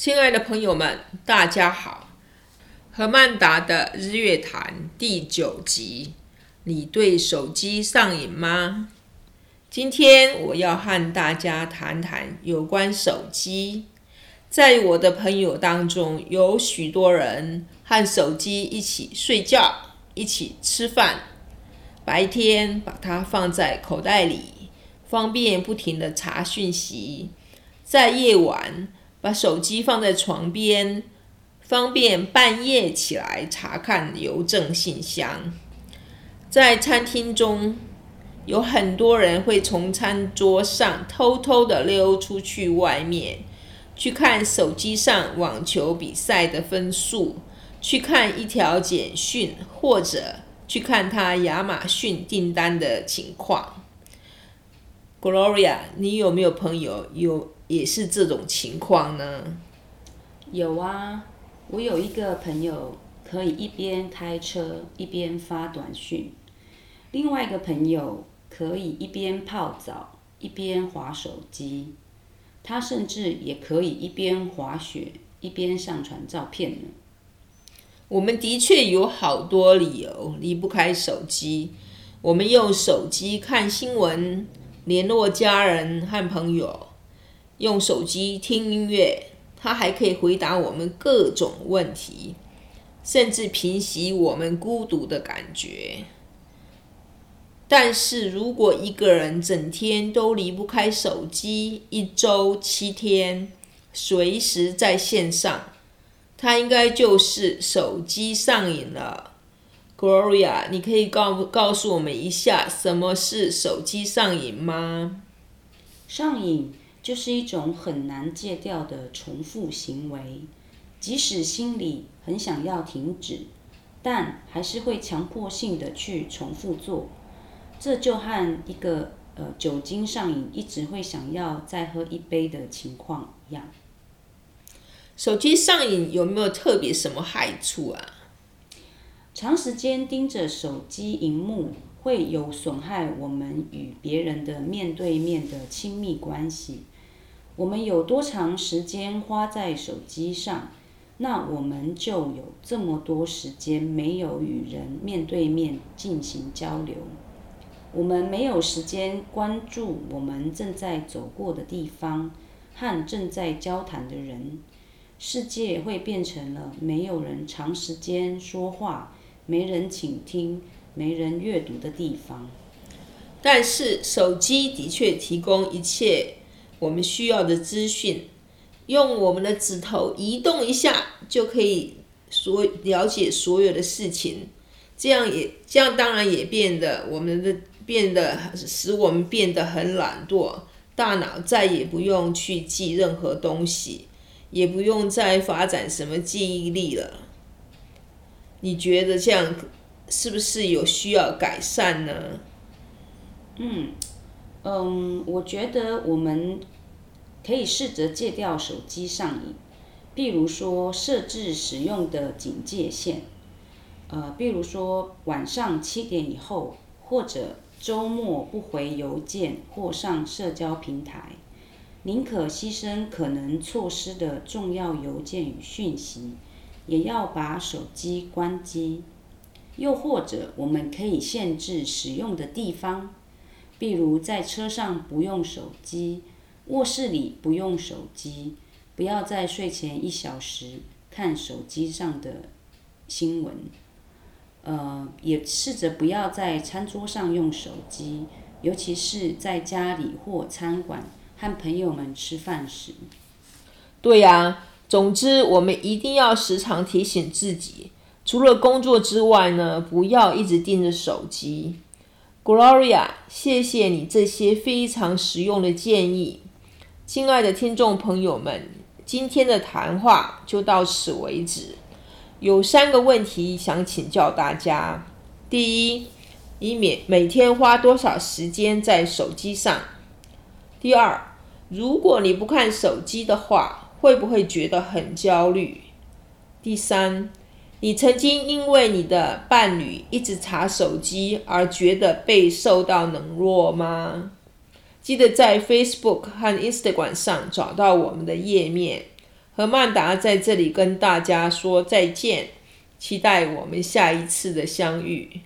亲爱的朋友们，大家好！何曼达的日月谈第九集，你对手机上瘾吗？今天我要和大家谈谈有关手机。在我的朋友当中，有许多人和手机一起睡觉，一起吃饭。白天把它放在口袋里，方便不停地查讯息；在夜晚，把手机放在床边，方便半夜起来查看邮政信箱。在餐厅中，有很多人会从餐桌上偷偷地溜出去外面，去看手机上网球比赛的分数，去看一条简讯，或者去看他亚马逊订单的情况。Gloria，你有没有朋友有？也是这种情况呢？有啊，我有一个朋友可以一边开车一边发短讯，另外一个朋友可以一边泡澡一边划手机，他甚至也可以一边滑雪一边上传照片呢。我们的确有好多理由离不开手机，我们用手机看新闻、联络家人和朋友。用手机听音乐，它还可以回答我们各种问题，甚至平息我们孤独的感觉。但是如果一个人整天都离不开手机，一周七天，随时在线上，他应该就是手机上瘾了。Gloria，你可以告告诉我们一下，什么是手机上瘾吗？上瘾。就是一种很难戒掉的重复行为，即使心里很想要停止，但还是会强迫性的去重复做。这就和一个呃酒精上瘾，一直会想要再喝一杯的情况一样。手机上瘾有没有特别什么害处啊？长时间盯着手机荧幕，会有损害我们与别人的面对面的亲密关系。我们有多长时间花在手机上，那我们就有这么多时间没有与人面对面进行交流。我们没有时间关注我们正在走过的地方和正在交谈的人，世界会变成了没有人长时间说话、没人倾听、没人阅读的地方。但是手机的确提供一切。我们需要的资讯，用我们的指头移动一下就可以所了解所有的事情，这样也这样当然也变得我们的变得使我们变得很懒惰，大脑再也不用去记任何东西，也不用再发展什么记忆力了。你觉得这样是不是有需要改善呢？嗯。嗯，我觉得我们可以试着戒掉手机上瘾，比如说设置使用的警戒线，呃，比如说晚上七点以后，或者周末不回邮件或上社交平台，宁可牺牲可能错失的重要邮件与讯息，也要把手机关机。又或者，我们可以限制使用的地方。比如在车上不用手机，卧室里不用手机，不要在睡前一小时看手机上的新闻。呃，也试着不要在餐桌上用手机，尤其是在家里或餐馆和朋友们吃饭时。对呀，总之我们一定要时常提醒自己，除了工作之外呢，不要一直盯着手机。Gloria，谢谢你这些非常实用的建议。亲爱的听众朋友们，今天的谈话就到此为止。有三个问题想请教大家：第一，你每每天花多少时间在手机上？第二，如果你不看手机的话，会不会觉得很焦虑？第三，你曾经因为你的伴侣一直查手机而觉得被受到冷落吗？记得在 Facebook 和 Instagram 上找到我们的页面，何曼达在这里跟大家说再见，期待我们下一次的相遇。